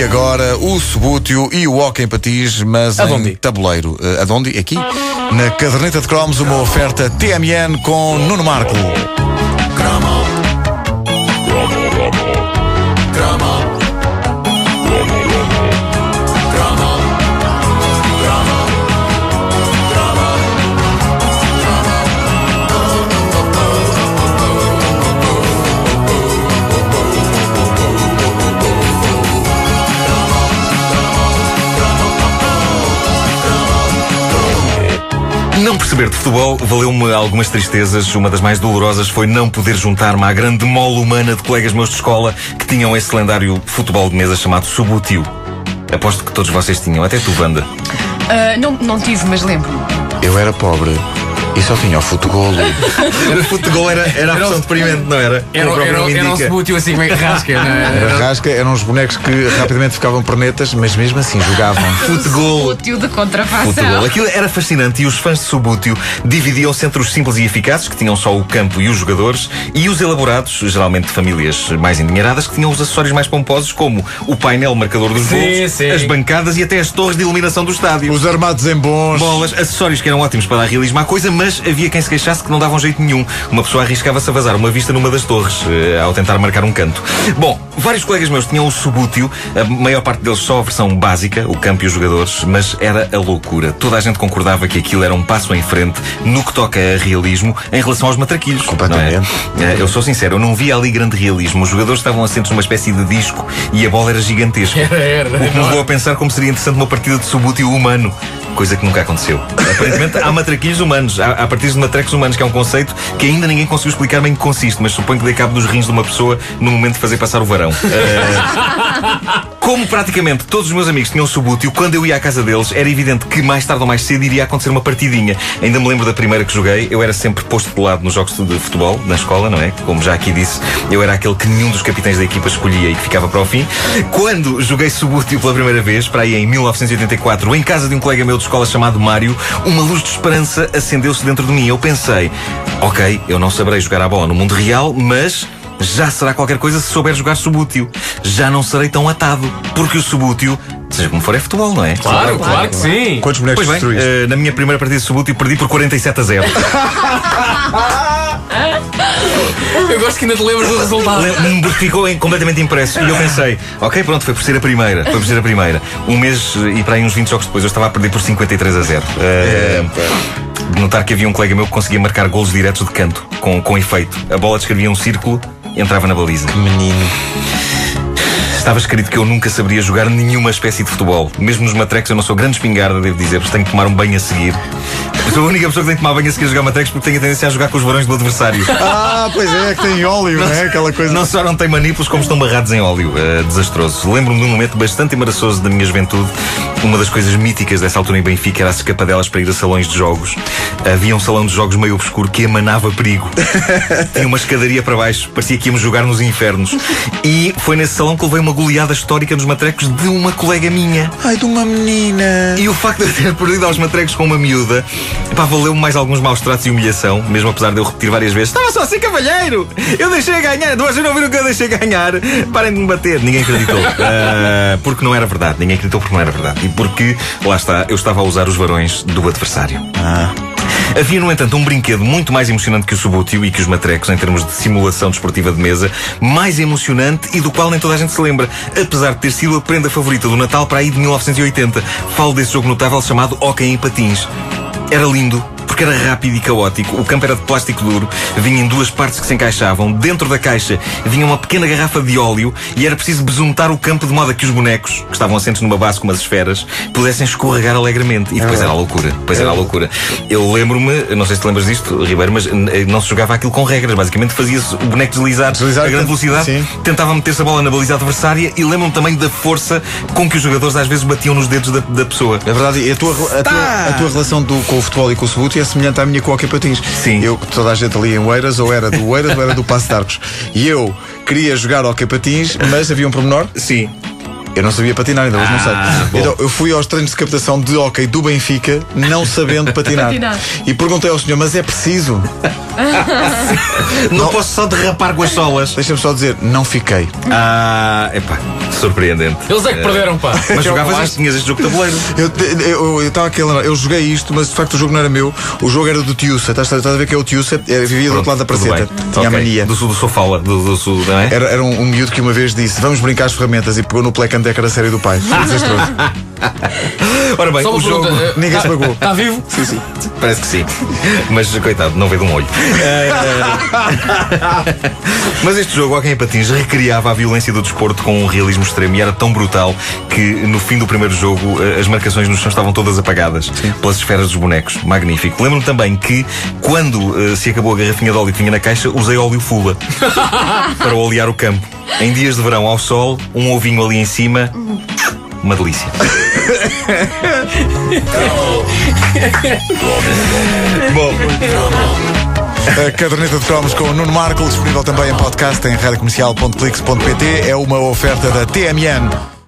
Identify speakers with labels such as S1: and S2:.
S1: E agora o subútil e o hóquei em patins, mas
S2: Adondi.
S1: em tabuleiro. Uh, aonde? Aqui? Na caderneta de cromos, uma oferta TMN com Nuno Marco.
S3: Não perceber de futebol valeu-me algumas tristezas. Uma das mais dolorosas foi não poder juntar-me à grande mole humana de colegas meus de escola que tinham esse lendário futebol de mesa chamado Subútil. Aposto que todos vocês tinham, até tu, Wanda.
S4: Ah, não, não tive, mas lembro-me.
S1: Eu era pobre e só tinha o futebol.
S3: O futebol era, era a opção deprimente, não era?
S2: Era, era, era um subútil assim como é que rasca, não é?
S1: Era rasca, eram uns bonecos que rapidamente ficavam pernetas, mas mesmo assim jogavam.
S3: Futebol.
S4: Útil de contrafação.
S3: Futebol. Aquilo era fascinante e os fãs de Subútil dividiam-se entre os simples e eficazes, que tinham só o campo e os jogadores, e os elaborados, geralmente de famílias mais endinheiradas, que tinham os acessórios mais pomposos, como o painel marcador dos
S2: Sim,
S3: gols,
S2: sim.
S3: as bancadas e até as torres de iluminação do estádio.
S1: Os armados em bons.
S3: Bolas, acessórios que eram ótimos para dar realismo à coisa, mas havia quem se queixasse que não davam jeito nenhum. Uma pessoa arriscava-se a vazar uma vista numa das torres, eh, ao tentar marcar um canto. Bom, vários colegas meus tinham o subútil, a maior parte deles só a versão básica, o campo e os jogadores, mas era a loucura. Toda a gente concordava que aquilo era um passo em frente no que toca a realismo em relação aos matraquilhos.
S1: Completamente.
S3: não é? Eu sou sincero, eu não via ali grande realismo. Os jogadores estavam assentos numa espécie de disco e a bola era gigantesca.
S2: Era, era.
S3: O que me levou a pensar como seria interessante uma partida de subútil humano. Coisa que nunca aconteceu. Aparentemente há matraquilhos humanos, há, há partidas de matrecos humanos, que é um conceito que ainda ninguém conseguiu explicar bem em que consiste, mas suponho que dê cabo dos rins de uma pessoa no momento de fazer passar o varão. Eh, como praticamente todos os meus amigos tinham subútil, quando eu ia à casa deles, era evidente que mais tarde ou mais cedo iria acontecer uma partidinha. Ainda me lembro da primeira que joguei, eu era sempre posto de lado nos jogos de futebol, na escola, não é? Como já aqui disse, eu era aquele que nenhum dos capitães da equipa escolhia e que ficava para o fim. Quando joguei subútil pela primeira vez, para aí em 1984, em casa de um colega meu de escola chamado Mário, uma luz de esperança acendeu-se dentro de mim. Eu pensei, ok, eu não saberei jogar a bola no mundo real, mas já será qualquer coisa se souber jogar subútil. Já não serei tão atado, porque o subútil, seja como for, é futebol, não é?
S2: Claro, claro que sim.
S1: Quantos bonecos
S3: Pois bem, eh, na minha primeira partida de subútil perdi por 47 a 0.
S2: Eu gosto que ainda te lembras do resultado.
S3: Ficou em- completamente impresso. E eu pensei, ok, pronto, foi por ser a primeira. Foi por ser a primeira. Um mês eh, e para aí uns 20 jogos depois eu estava a perder por 53 a 0. Eh, de notar que havia um colega meu que conseguia marcar golos diretos de canto, com, com efeito. A bola descrevia um círculo e entrava na baliza.
S1: Menino.
S3: Estava escrito que eu nunca saberia jogar nenhuma espécie de futebol. Mesmo nos matrecos eu não sou grande espingarda, devo dizer, porque tenho que tomar um banho a seguir. Eu sou a única pessoa que tem que tomar banho a seguir a jogar matrecos porque tenho a tendência a jogar com os varões do adversário.
S1: Ah, pois é, que tem óleo, não é? Aquela coisa.
S3: Não só não têm manípulos, como estão barrados em óleo. Eh, desastroso. Lembro-me de um momento bastante embaraçoso da minha juventude. Uma das coisas míticas dessa altura em Benfica era as escapadelas para ir a salões de jogos. Havia um salão de jogos meio obscuro que emanava perigo. Tinha uma escadaria para baixo, parecia que íamos jogar nos infernos. E foi nesse salão que levei uma goleada histórica nos matrecos de uma colega minha.
S1: Ai, de uma menina.
S3: E o facto de eu ter perdido aos matrecos com uma miúda, pá, valeu-me mais alguns maus tratos e humilhação, mesmo apesar de eu repetir várias vezes: Estava só assim, cavalheiro! Eu deixei ganhar, vocês não viram que eu deixei ganhar? Parem de me bater. Ninguém acreditou. Ah, porque não era verdade. Ninguém acreditou porque não era verdade. E porque, lá está, eu estava a usar os varões do adversário.
S1: Ah.
S3: Havia, no entanto, um brinquedo muito mais emocionante que o subútil e que os matrecos em termos de simulação desportiva de mesa, mais emocionante e do qual nem toda a gente se lembra, apesar de ter sido a prenda favorita do Natal para aí de 1980. Falo desse jogo notável chamado Hockey em Patins. Era lindo. Porque era rápido e caótico, o campo era de plástico duro, vinha em duas partes que se encaixavam. Dentro da caixa vinha uma pequena garrafa de óleo e era preciso besuntar o campo de modo a que os bonecos, que estavam assentos numa base com umas esferas, pudessem escorregar alegremente. E depois era a loucura. Depois era a loucura. Eu lembro-me, não sei se te lembras disto, Ribeiro, mas eh, não se jogava aquilo com regras. Basicamente fazia-se o boneco deslizar,
S1: Deslizar,
S3: a grande velocidade,
S1: sim.
S3: tentava meter-se a bola na baliza adversária e lembro-me também da força com que os jogadores às vezes batiam nos dedos da, da pessoa.
S1: É verdade, e a tua, a tua, a tua relação do- com o futebol e com o subútil é semelhante à minha com o patins.
S3: Sim.
S1: Eu, toda a gente ali em Oeiras, ou era do Oeiras ou era do Passo de Arcos. E eu queria jogar hockey patins, mas havia um pormenor.
S3: Sim.
S1: Eu não sabia patinar, ainda hoje não sei.
S3: Ah, bom.
S1: Então eu fui aos treinos de captação de hóquei do Benfica, não sabendo patinar.
S4: Patinar.
S1: E perguntei ao senhor, mas é preciso?
S3: Não, posso só derrapar com as solas.
S1: Deixa-me só dizer, não fiquei.
S3: Ah, epá, surpreendente.
S2: Eles é que perderam, pá.
S3: Mas jogavas isto, tinhas este jogo de tabuleiro.
S1: Eu eu- eu estava aqui a lembrar, eu joguei isto, mas de facto o jogo não era meu. O jogo era do Tiusa. Estás, estás a ver que é o Tiusa? É, vivia do outro lado da praceta. Tinha a
S3: Ok.
S1: mania.
S3: Do sul do sofala, do, do sul, não é?
S1: Era, era um, um miúdo que uma vez disse: Vamos brincar as ferramentas e pegou no Play Candeca da série do pai. Desastroso.
S3: Ora bem,
S2: Só
S3: o jogo.
S2: pergunta. eh,
S1: Ninguém
S2: tá-
S1: se pagou.
S2: Está vivo?
S1: Sim, sim.
S3: Parece que sim. Mas coitado, não veio de um olho. Eh, Mas este jogo, Alguém em Patins, recriava a violência do desporto com um realismo extremo e era tão brutal que no fim do primeiro jogo eh, as marcações no chão estavam todas apagadas pelas esferas dos bonecos. Magnífico. Lembro-me também que quando eh, se acabou a garrafinha de óleo que tinha na caixa, usei óleo fula para olear o campo. Em dias de verão ao sol, um ovinho ali em cima. Uma delícia. Bom,
S1: A caderneta de cromos com o Nuno Marco, disponível também em podcast em radiocomercial.clix.pt. É uma oferta da TMN.